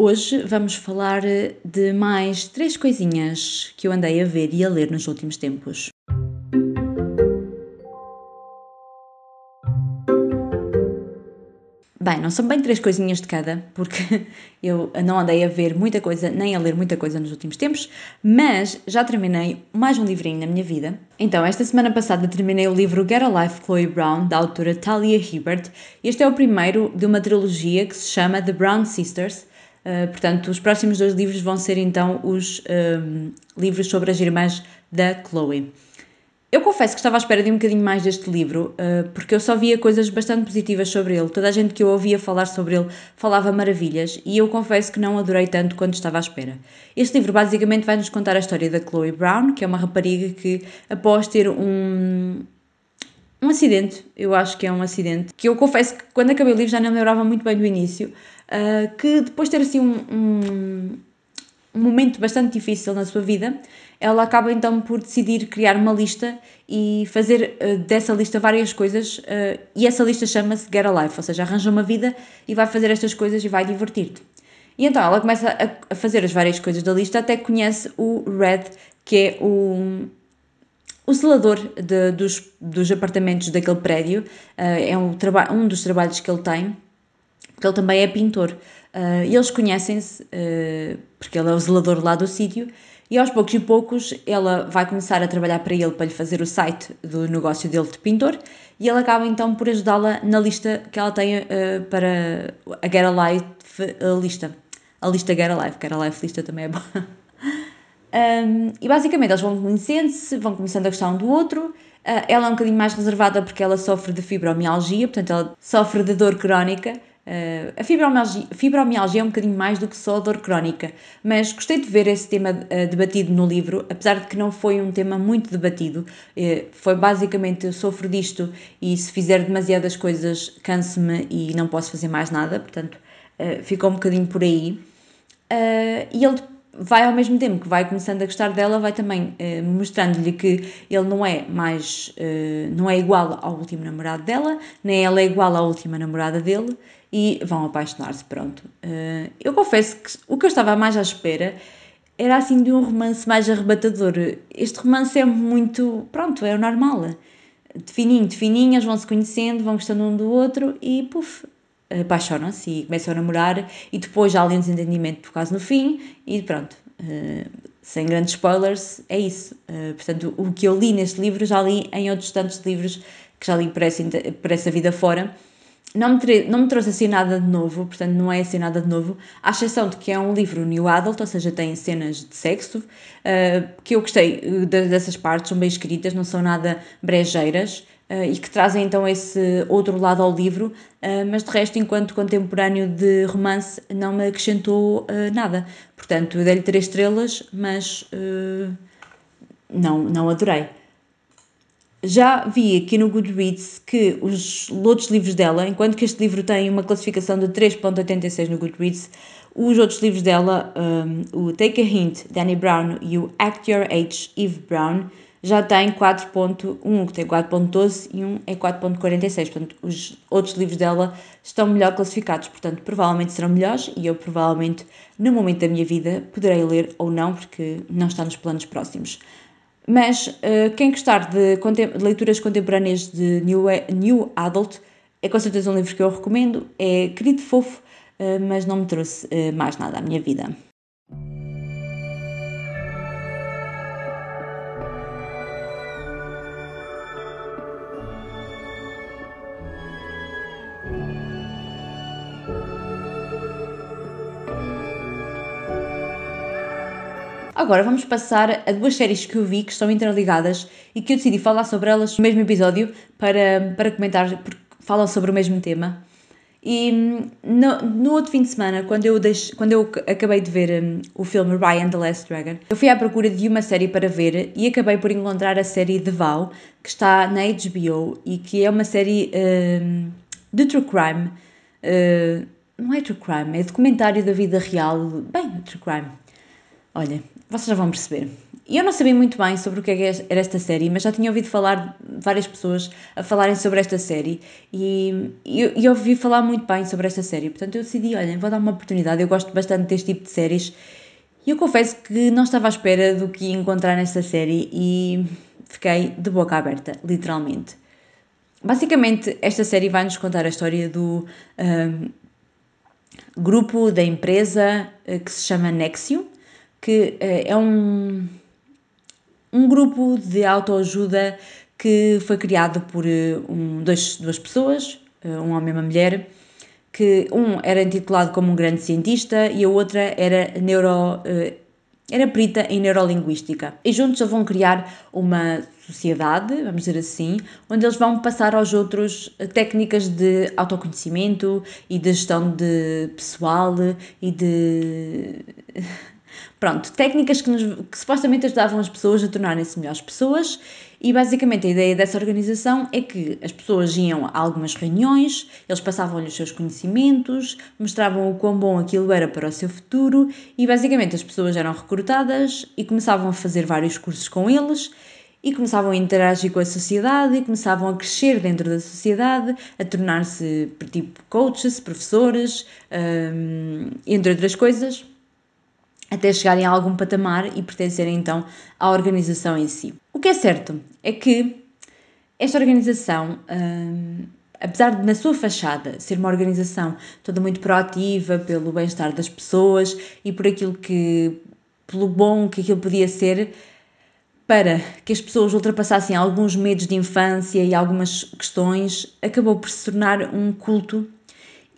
Hoje vamos falar de mais três coisinhas que eu andei a ver e a ler nos últimos tempos. Bem, não são bem três coisinhas de cada, porque eu não andei a ver muita coisa, nem a ler muita coisa nos últimos tempos, mas já terminei mais um livrinho na minha vida. Então, esta semana passada terminei o livro Get a Life Chloe Brown, da autora Talia Hibbert. Este é o primeiro de uma trilogia que se chama The Brown Sisters. Uh, portanto, os próximos dois livros vão ser então os um, livros sobre as irmãs da Chloe. Eu confesso que estava à espera de um bocadinho mais deste livro, uh, porque eu só via coisas bastante positivas sobre ele. Toda a gente que eu ouvia falar sobre ele falava maravilhas e eu confesso que não adorei tanto quanto estava à espera. Este livro basicamente vai nos contar a história da Chloe Brown, que é uma rapariga que, após ter um, um acidente, eu acho que é um acidente, que eu confesso que quando acabei o livro já não me lembrava muito bem do início, uh, que depois de ter assim um, um, um momento bastante difícil na sua vida, ela acaba então por decidir criar uma lista e fazer uh, dessa lista várias coisas, uh, e essa lista chama-se Get a Life, ou seja, arranja uma vida e vai fazer estas coisas e vai divertir-te. E então ela começa a, a, fazer as várias coisas da lista até que conhece o Red, que é o, o zelador de, dos, dos apartamentos daquele prédio, uh, é um, um dos trabalhos que ele tem, porque ele também é pintor. e eles conhecem-se, porque ele é o zelador lá do sítio, e aos poucos e poucos ela vai começar a trabalhar para ele para lhe fazer o site do negócio dele de pintor e ele acaba então por ajudá-la na lista que ela tem uh, para a Get a Life a lista. A lista Get a Life, Get a Life lista também é boa. um, e basicamente eles vão conhecendo-se, vão começando a gostar um do outro. Uh, ela é um bocadinho mais reservada porque ela sofre de fibromialgia, portanto ela sofre de dor crónica Uh, a fibromialgia, fibromialgia é um bocadinho mais do que só dor crónica, mas gostei de ver esse tema uh, debatido no livro, apesar de que não foi um tema muito debatido. Uh, foi basicamente: eu sofro disto e se fizer demasiadas coisas, canso-me e não posso fazer mais nada, portanto, ficou um bocadinho por aí. e ele vai ao mesmo tempo que vai começando a gostar dela, vai também mostrando-lhe que ele não é mais, não é igual ao último namorado dela, nem ela é igual à última namorada dele e vão apaixonar-se, pronto. Uh, eu confesso que o que eu estava mais à espera era assim de um romance mais arrebatador. Este romance é muito, pronto, é o normal. De fininho, de fininhas, vão se conhecendo, vão gostando um do outro e puf, apaixonam-se e começam a namorar e depois há ali um desentendimento por causa no fim e pronto. Uh, sem grandes spoilers, é isso. Uh, portanto, o que eu li neste livro já li em outros tantos livros que já li por essa, por essa vida fora não me, não me trouxe assim nada de novo, portanto não é assim nada de novo, à exceção de que é um livro new adult, ou seja, tem cenas de sexo, uh, que eu gostei uh, dessas partes, são bem escritas, não são nada brejeiras, uh, e que trazem então esse outro lado ao livro, mas de resto, enquanto contemporâneo de romance, não me acrescentou nada. Portanto, eu dei-lhe três estrelas, mas não, não adorei. Já vi aqui no Goodreads que os outros livros dela, enquanto que este livro tem uma classificação de 3.86 no Goodreads, os outros livros dela, um, o Take a Hint, Danny Brown, e o Act Your Age, Eve Brown, já têm 4.1, um que tem 4.12 e um é 4.46. Portanto, os outros livros dela estão melhor classificados, portanto, provavelmente serão melhores e eu provavelmente, no momento da minha vida, poderei ler ou não, porque não está nos planos próximos. Mas uh, quem gostar de, de, leituras contemporâneas de New, New Adult é com certeza um livro que eu recomendo. É querido fofo, uh, mas não me trouxe uh, mais nada à minha vida. Agora vamos passar a duas séries que eu vi que estão interligadas e que eu decidi falar sobre elas no mesmo episódio para, para comentar, porque falam sobre o mesmo tema. E hum, no, no outro fim de semana, quando eu, quando eu acabei de ver um, o filme Ryan the Last Dragon, eu fui à procura de uma série para ver e acabei por encontrar a série The Vow, que está na HBO e que é uma série um, de true crime. Uh, não é true crime, é documentário da vida real. Bem, true crime. Olha, vocês já vão perceber. eu não sabia muito bem sobre o que é era esta série, mas já tinha ouvido falar várias pessoas a falarem sobre esta série e, e, e ouvi falar muito bem sobre esta série. Portanto, eu decidi, olha, vou dar uma oportunidade. Eu gosto bastante deste tipo de séries e eu confesso que não estava à espera do que encontrar nesta série e fiquei de boca aberta, literalmente. Basicamente, esta série vai-nos contar a história do um, grupo da empresa eh, que se chama Nexium, que uh, é um um grupo de autoajuda que foi criado por eh, um, dois, duas pessoas, eh, um homem e uma mulher, que um era intitulado como um grande cientista e a outra era neuro eh, era perita em neurolinguística. E juntos eles vão criar uma sociedade, vamos dizer assim, onde eles vão passar aos outros técnicas de autoconhecimento e de gestão de pessoal e de Pronto, técnicas que, nos, que supostamente ajudavam as pessoas a tornarem-se melhores pessoas e basicamente a ideia dessa organização é que as pessoas iam a algumas reuniões, eles passavam-lhe os seus conhecimentos, mostravam o quão bom aquilo era para o seu futuro e basicamente as pessoas eram recrutadas e começavam a fazer vários cursos com eles e começavam a interagir com a sociedade e começavam a crescer dentro da sociedade, a tornar-se tipo coaches, professores, hum, entre outras coisas até chegarem a algum patamar e pertencerem então à organização em si. O que é certo é que esta organização, hum, apesar de na sua fachada ser uma organização toda muito proativa pelo bem-estar das pessoas e por aquilo que, pelo bom que aquilo podia ser, para que as pessoas ultrapassassem alguns medos de infância e algumas questões, acabou por se tornar um culto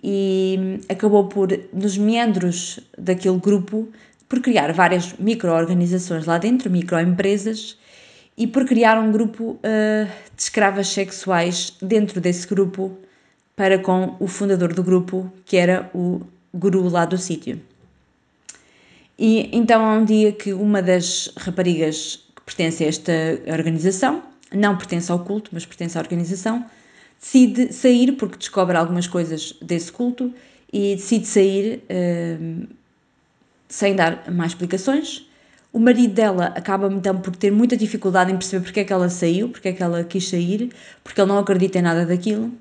e acabou por, nos meandros daquele grupo, por criar várias micro-organizações lá dentro, microempresas, e por criar um grupo uh, de escravas sexuais dentro desse grupo para com o fundador do grupo, que era o guru lá do sítio. E então há um dia que uma das raparigas que pertence a esta organização, não pertence ao culto, mas pertence à organização, decide sair porque descobre algumas coisas desse culto e decide sair uh, sem dar mais explicações. O marido dela acaba então por ter muita dificuldade em perceber porque é que ela saiu, porque é que ela quis sair, porque ele não acredita em nada daquilo.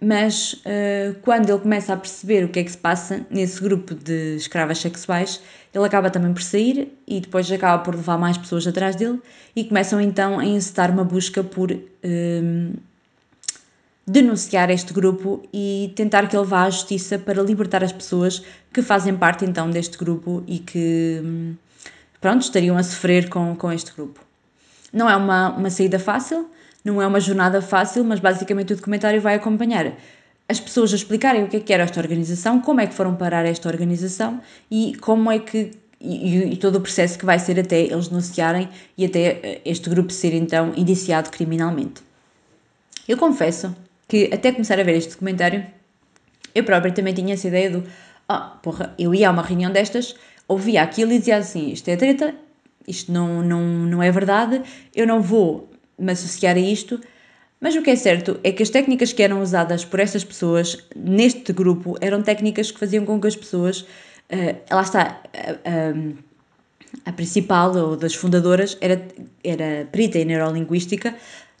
Mas uh, quando ele começa a perceber o que é que se passa nesse grupo de escravas sexuais, ele acaba também por sair e depois acaba por levar mais pessoas atrás dele e começam então a incitar uma busca por uh, denunciar este grupo e tentar que ele vá à justiça para libertar as pessoas que fazem parte então deste grupo e que pronto, estariam a sofrer com, com este grupo. Não é uma, uma saída fácil, não é uma jornada fácil, mas basicamente o documentário vai acompanhar as pessoas a explicarem o que é que era esta organização, como é que foram parar esta organização e como é que e, e, todo o processo que vai ser até eles denunciarem e até eh, este grupo ser então indiciado criminalmente. Eu confesso que até começar a ver este documentário, eu própria também tinha essa ideia do ah, porra, eu ia a uma reunião destas, ouvia aquilo e dizia assim, isto é treta, isto não, não, não é verdade, eu não vou me associar a isto, mas o que é certo é que as técnicas que eram usadas por estas pessoas neste grupo eram técnicas que faziam com que as pessoas, uh, lá está, uh, a principal ou das fundadoras era, era perita em neurolinguística,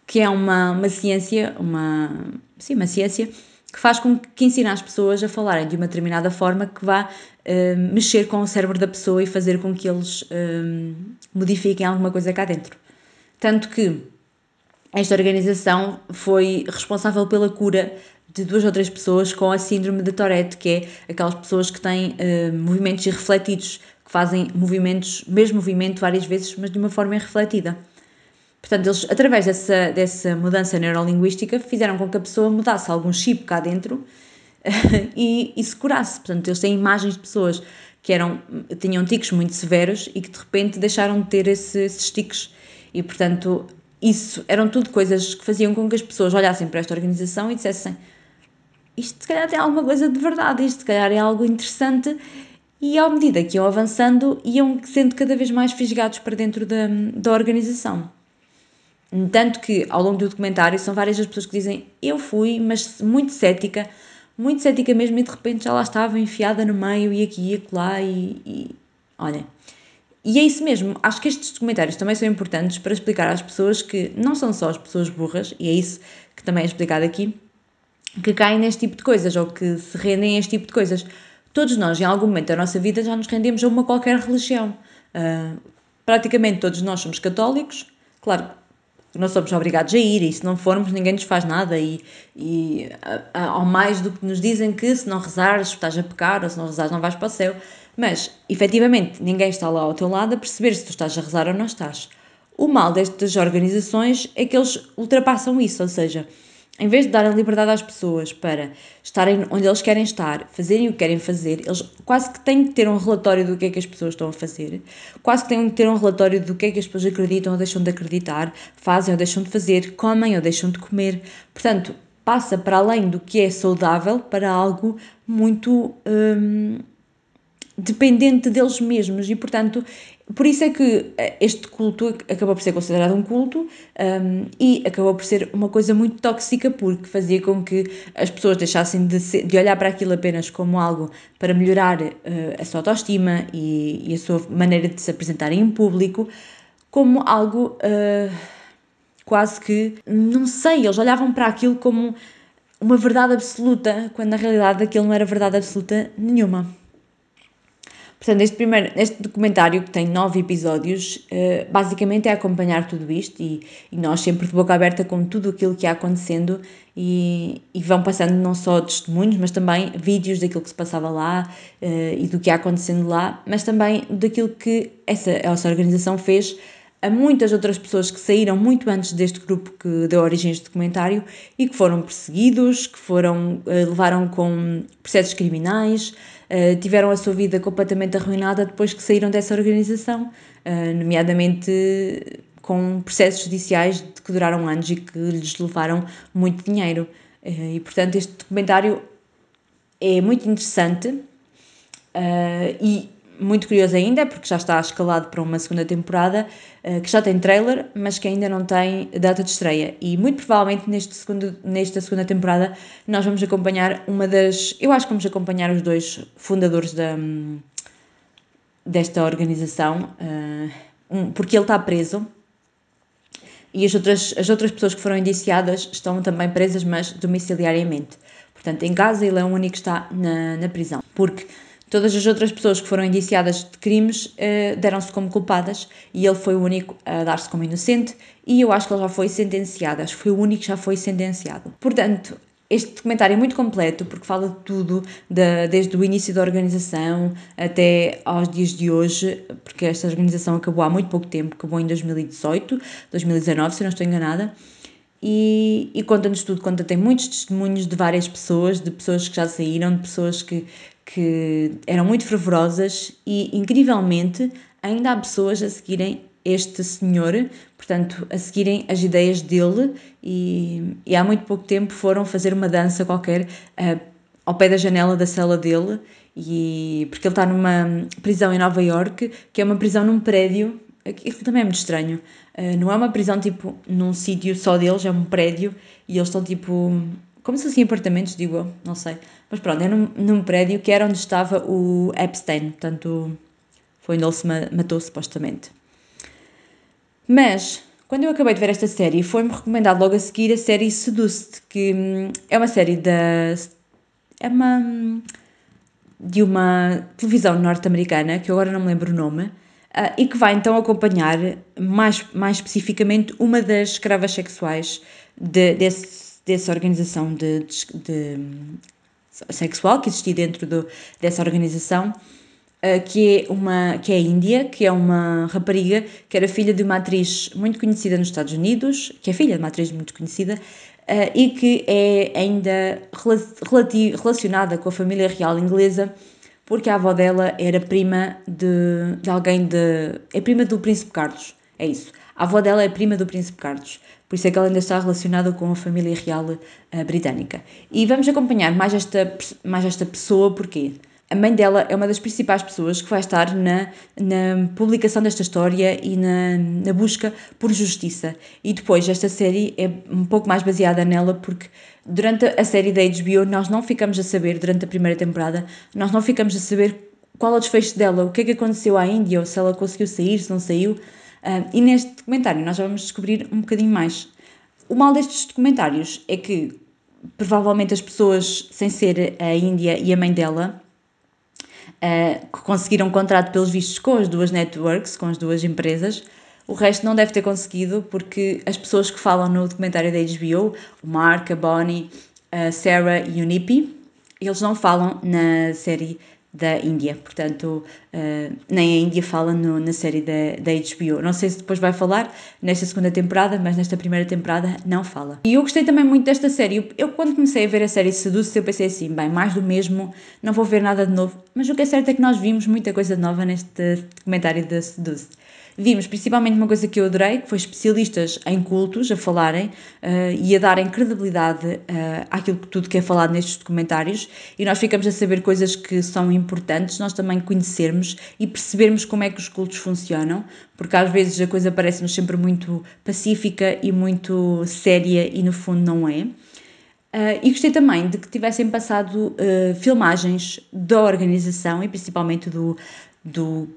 que é uma, uma ciência, uma, sim, uma ciência que faz com que ensine as pessoas a falarem de uma determinada forma que vá uh, mexer com o cérebro da pessoa e fazer com que eles uh, modifiquem alguma coisa cá dentro. Tanto que esta organização foi responsável pela cura de duas ou três pessoas com a síndrome de Tourette, que é aquelas pessoas que têm uh, movimentos irrefletidos, que fazem movimentos, mesmo movimento várias vezes, mas de uma forma irrefletida. Portanto, eles, através dessa, dessa mudança neurolinguística, fizeram com que a pessoa mudasse algum chip cá dentro e, e se curasse. Portanto, eles têm imagens de pessoas que eram, tinham tiques muito severos e que de repente deixaram de ter esse, esses tiques. E, portanto, isso eram tudo coisas que faziam com que as pessoas olhassem para esta organização e dissessem isto se calhar tem alguma coisa de verdade, isto se calhar é algo interessante e à medida que iam avançando iam sendo cada vez mais fisgados para dentro da, da organização. Tanto que ao longo do documentário são várias as pessoas que dizem eu fui, mas muito cética, muito cética mesmo, e de repente já lá estava enfiada no meio e aqui e acolá e, e olha. e é isso mesmo, acho que estes documentários também são importantes para explicar às pessoas que não são só as pessoas burras, e é isso que também é explicado aqui, que caem neste tipo de coisas ou que se rendem a este tipo de coisas. Todos nós, em algum momento da nossa vida, já nos rendemos a uma qualquer religião. Uh, praticamente todos nós somos católicos, claro, não somos obrigados a ir, e se não formos, ninguém nos faz nada. E, e ao mais do que nos dizem que se não rezares, estás a pecar, ou se não rezares, não vais para o céu. Mas, efetivamente, ninguém está lá ao teu lado a perceber se tu estás a rezar ou não estás. O mal destas organizações é que eles ultrapassam isso, ou seja, em vez de darem liberdade às pessoas para estarem onde eles querem estar, fazerem o que querem fazer, eles quase que têm que ter um relatório do que é que as pessoas estão a fazer, quase que têm que ter um relatório do que é que as pessoas acreditam ou deixam de acreditar, fazem ou deixam de fazer, comem ou deixam de comer. Portanto, passa para além do que é saudável para algo muito. Hum, dependente deles mesmos e, portanto, por isso é que eh, este culto acabou por ser considerado um culto um, e acabou por ser uma coisa muito tóxica porque fazia com que as pessoas deixassem de, ser, de olhar para aquilo apenas como algo para melhorar uh, a sua autoestima e, e, a sua maneira de se apresentarem em público, como algo uh, quase que, não sei, eles olhavam para aquilo como uma verdade absoluta, quando na realidade aquilo não era verdade absoluta nenhuma. Portanto, este, primeiro, este documentário, que tem nove episódios, uh, basicamente é acompanhar tudo isto e, e, nós sempre de boca aberta com tudo aquilo que ia acontecendo e, e, vão passando não só testemunhos, mas também vídeos daquilo que se passava lá uh, e do que ia acontecendo lá, mas também daquilo que essa, essa organização fez a muitas outras pessoas que saíram muito antes deste grupo que deu origem a este documentário e que foram perseguidos, que foram, uh, levaram com processos criminais, eh, tiveram a sua vida completamente arruinada depois que saíram dessa organização, uh, nomeadamente com processos judiciais que duraram anos e que lhes levaram muito dinheiro. Uh, e portanto, este documentário é muito interessante e muito curioso ainda, porque já está escalado para uma segunda temporada, eh, que já tem trailer, mas que ainda não tem data de estreia. E muito provavelmente neste segundo, nesta segunda temporada nós vamos acompanhar uma das. Eu acho que vamos acompanhar os dois fundadores da, desta organização, eh, porque ele está preso. E as outras, as outras pessoas que foram indiciadas estão também presas, mas domiciliariamente. Portanto, em casa ele é o único que está na, na prisão. Porque Todas as outras pessoas que foram indiciadas de crimes uh, deram-se como culpadas e ele foi o único a dar-se como inocente e eu acho que ele já foi sentenciado, acho que foi o único que já foi sentenciado. Portanto, este documentário é muito completo porque fala de tudo, de, desde o início da organização até aos dias de hoje, porque esta organização acabou há muito pouco tempo, acabou em 2018, 2019, se não estou enganada. E, e conta-nos tudo, conta tem muitos testemunhos de várias pessoas, de pessoas que já saíram, de pessoas que, que eram muito fervorosas. E, incrivelmente, ainda há pessoas a seguirem este senhor, portanto, a seguirem as ideias dele. E, e há muito pouco tempo foram fazer uma dança qualquer uh, ao pé da janela da cela dele. E porque ele está numa prisão em Nova York, que é uma prisão num prédio, aquilo também é muito estranho. Uh, não é uma prisão tipo num sítio só deles, é um prédio e eles estão tipo como se fossem apartamentos, digo eu, não sei. Mas pronto, é num, num prédio que era onde estava o Epstein, portanto, foi onde ele se matou, supostamente. Mas, quando eu acabei de ver esta série, foi-me recomendado logo a seguir a série Seduced, que hum, é uma série da. É uma. Hum, de uma televisão norte-americana, que eu agora não me lembro o nome, uh, e que vai então acompanhar, mais, mais especificamente, uma das escravas sexuais de, desse dessa organização de, de, de sexual que existia dentro do, dessa organização, uh, que, é uma, que é a Índia, que é uma rapariga que era filha de uma atriz muito conhecida nos Estados Unidos, que é filha de uma atriz muito conhecida, uh, e que é ainda relacionada com a família real inglesa, porque a avó dela era prima de, de alguém de. é prima do Príncipe Carlos, é isso. A avó dela é prima do Príncipe Carlos. Por isso é que ela ainda está relacionada com a família real uh, britânica. E vamos acompanhar mais esta, mais esta pessoa, porque a mãe dela é uma das principais pessoas que vai estar na, na publicação desta história e na, na busca por justiça. E depois, esta série é um pouco mais baseada nela, porque durante a série da HBO nós não ficamos a saber, durante a primeira temporada, nós não ficamos a saber qual é o desfecho dela, o que é que aconteceu à Índia, ou se ela conseguiu sair, se não saiu. Uh, e neste documentário nós vamos descobrir um bocadinho mais. O mal destes documentários é que provavelmente as pessoas, sem ser a Índia e a mãe dela, uh, que conseguiram contrato pelos vistos com as duas networks, com as duas empresas, o resto não deve ter conseguido porque as pessoas que falam no documentário da HBO, o Mark, a Bonnie, a Sarah e o Nippy, eles não falam na série da Índia, portanto, uh, nem a Índia fala no, na série da, da HBO. Não sei se depois vai falar nesta segunda temporada, mas nesta primeira temporada não fala. E eu gostei também muito desta série. Eu, eu quando comecei a ver a série Seduce, eu pensei assim, bem, mais do mesmo, não vou ver nada de novo. Mas o que é certo é que nós vimos muita coisa nova neste documentário da Seduce. Vimos principalmente uma coisa que eu adorei, que foi especialistas em cultos a falarem uh, e a darem credibilidade uh, àquilo que tudo que é falado nestes documentários e nós ficamos a saber coisas que são importantes, nós também conhecermos e percebermos como é que os cultos funcionam, porque às vezes a coisa parece-nos sempre muito pacífica e muito séria e no fundo não é. Uh, e gostei também de que tivessem passado uh, filmagens da organização e principalmente do, do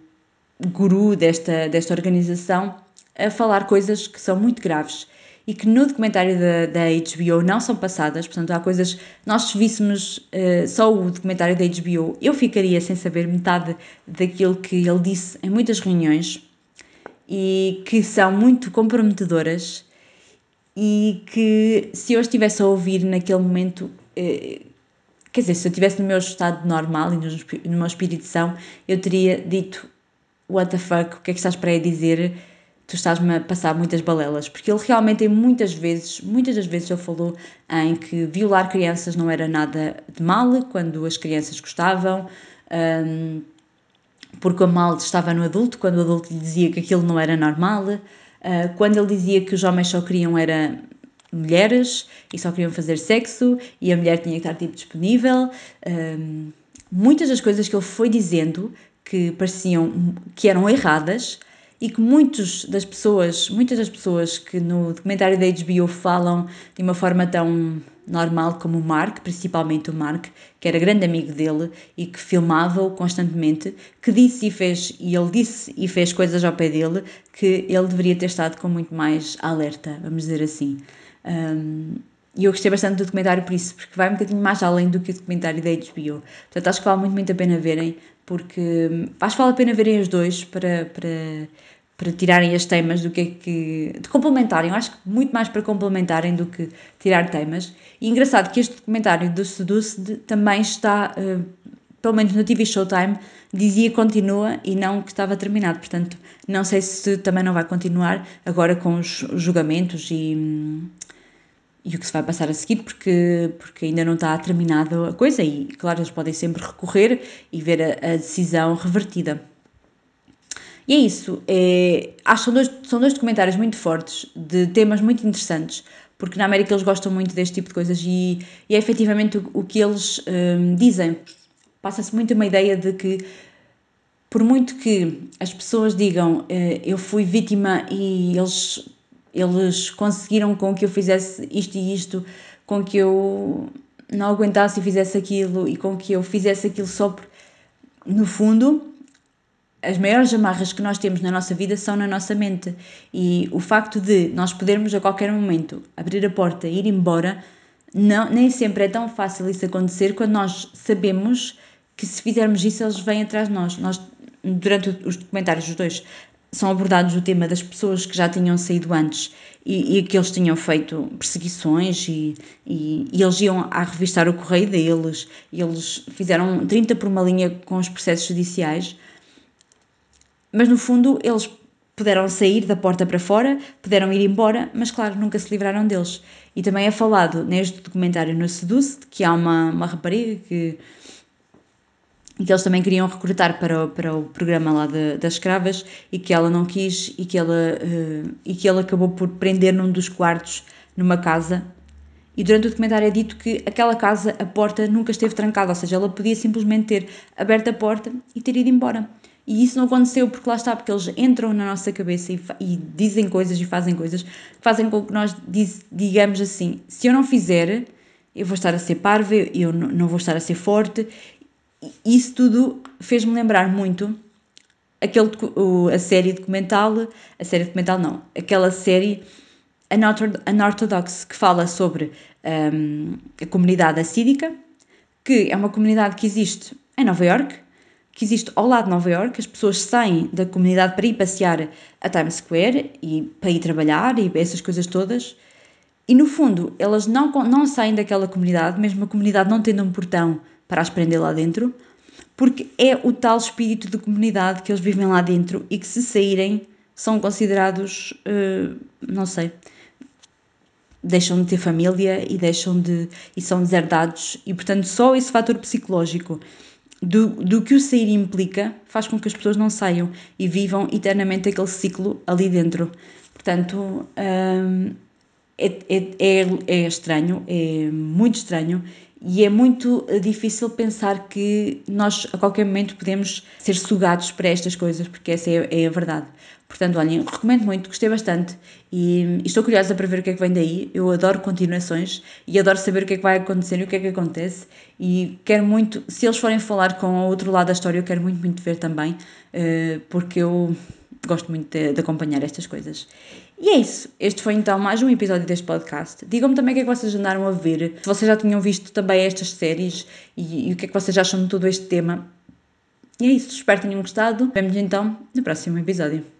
guru desta, desta organização a falar coisas que são muito graves e que no documentário da, da HBO não são passadas, portanto há coisas, nós se víssemos uh, só o documentário da HBO, eu ficaria sem saber metade daquilo que ele disse em muitas reuniões e que são muito comprometedoras e que se eu estivesse a ouvir naquele momento, uh, quer dizer, se eu estivesse no meu estado normal e no, no meu espírito de são, eu teria dito what the fuck, o que é que estás para aí dizer? Tu estás-me a passar muitas balelas. Porque ele realmente, tem muitas vezes, muitas das vezes, ele falou em que violar crianças não era nada de mal, quando as crianças gostavam, um, porque o mal estava no adulto, quando o adulto lhe dizia que aquilo não era normal, uh, quando ele dizia que os homens só queriam era mulheres e só queriam fazer sexo e a mulher tinha que estar tipo disponível. Um, muitas das coisas que ele foi dizendo que pareciam que eram erradas e que muitos das pessoas, muitas das pessoas que no documentário da HBO falam de uma forma tão normal como o Mark, principalmente o Mark, que era grande amigo dele e que filmava-o constantemente, que disse e fez, e ele disse e fez coisas ao pé dele que ele deveria ter estado com muito mais alerta, vamos dizer assim. Um, e eu gostei bastante do documentário por isso, porque vai um bocadinho mais além do que o documentário da HBO. Portanto, acho que vale muito, muito a pena verem, porque hum, acho que vale a pena verem os dois para, para, para tirarem as temas do que é que. de complementarem. Eu acho que muito mais para complementarem do que tirar temas. E engraçado que este documentário do Seduce também está, uh, pelo menos no TV Showtime, dizia continua e não que estava terminado. Portanto, não sei se também não vai continuar agora com os julgamentos e. E o que se vai passar a seguir, porque, porque ainda não está terminada a coisa e, claro, eles podem sempre recorrer e ver a, a decisão revertida. E é isso. É, acho que são dois, são dois documentários muito fortes, de temas muito interessantes, porque na América eles gostam muito deste tipo de coisas e, e é efetivamente o, o que eles hum, dizem. Passa-se muito uma ideia de que, por muito que as pessoas digam eh, eu fui vítima e eles eles conseguiram com que eu fizesse isto e isto, com que eu não aguentasse e fizesse aquilo e com que eu fizesse aquilo só por... No fundo, as maiores amarras que nós temos na nossa vida são na nossa mente. E o facto de nós podermos a qualquer momento abrir a porta e ir embora, não, nem sempre é tão fácil isso acontecer quando nós sabemos que se fizermos isso eles vêm atrás de nós. Nós, durante os documentários, os dois, são abordados o tema das pessoas que já tinham saído antes e, e que eles tinham feito perseguições e, e, e, eles iam a revistar o correio deles eles fizeram 30 por uma linha com os processos judiciais mas no fundo eles puderam sair da porta para fora, puderam ir embora, mas claro, nunca se livraram deles. E também é falado neste documentário no Seduce que há uma, uma rapariga que e que eles também queriam recrutar para o, para o programa lá de, das escravas e que ela não quis e que ela uh, e que ele acabou por prender num dos quartos numa casa. E durante o documentário é dito que aquela casa a porta nunca esteve trancada ou seja ela podia simplesmente ter aberto a porta e ter ido embora. E isso não aconteceu porque lá está porque eles entram na nossa cabeça e, e dizem coisas e fazem coisas que fazem com que nós diz, digamos assim se eu não fizer eu vou estar a ser parva, eu não vou estar a ser forte isso tudo fez-me lembrar muito aquele, o, a série documental, a série documental não, aquela série Unorthodox que fala sobre um, a comunidade assídica, que é uma comunidade que existe em Nova York, que existe ao lado de Nova York, as pessoas saem da comunidade para ir passear a Times Square e para ir trabalhar e essas coisas todas. E no fundo, elas não, não saem daquela comunidade, mesmo a comunidade não tendo um portão para as prender lá dentro, porque é o tal espírito de comunidade que eles vivem lá dentro e que se saírem são considerados, uh, não sei, deixam de ter família e deixam de e são deserdados e portanto só esse fator psicológico do, do que o sair implica faz com que as pessoas não saiam e vivam eternamente aquele ciclo ali dentro. Portanto, hum, é, é, é, é estranho, é muito estranho e é muito difícil pensar que nós a qualquer momento podemos ser sugados para estas coisas, porque essa é, é a verdade. Portanto, olhem, recomendo muito, gostei bastante e, e, estou curiosa para ver o que é que vem daí. Eu adoro continuações e adoro saber o que é que vai acontecer e o que é que acontece. E quero muito, se eles forem falar com o outro lado da história, eu quero muito, muito ver também, eh, porque eu gosto muito de, de, acompanhar estas coisas. E é isso. Este foi então mais um episódio deste podcast. Digam-me também o que é que vocês andaram a ver, se vocês já tinham visto também estas séries e, e o que é que vocês acham de todo este tema. E é isso. Espero que tenham gostado. Vemo-nos então no próximo episódio.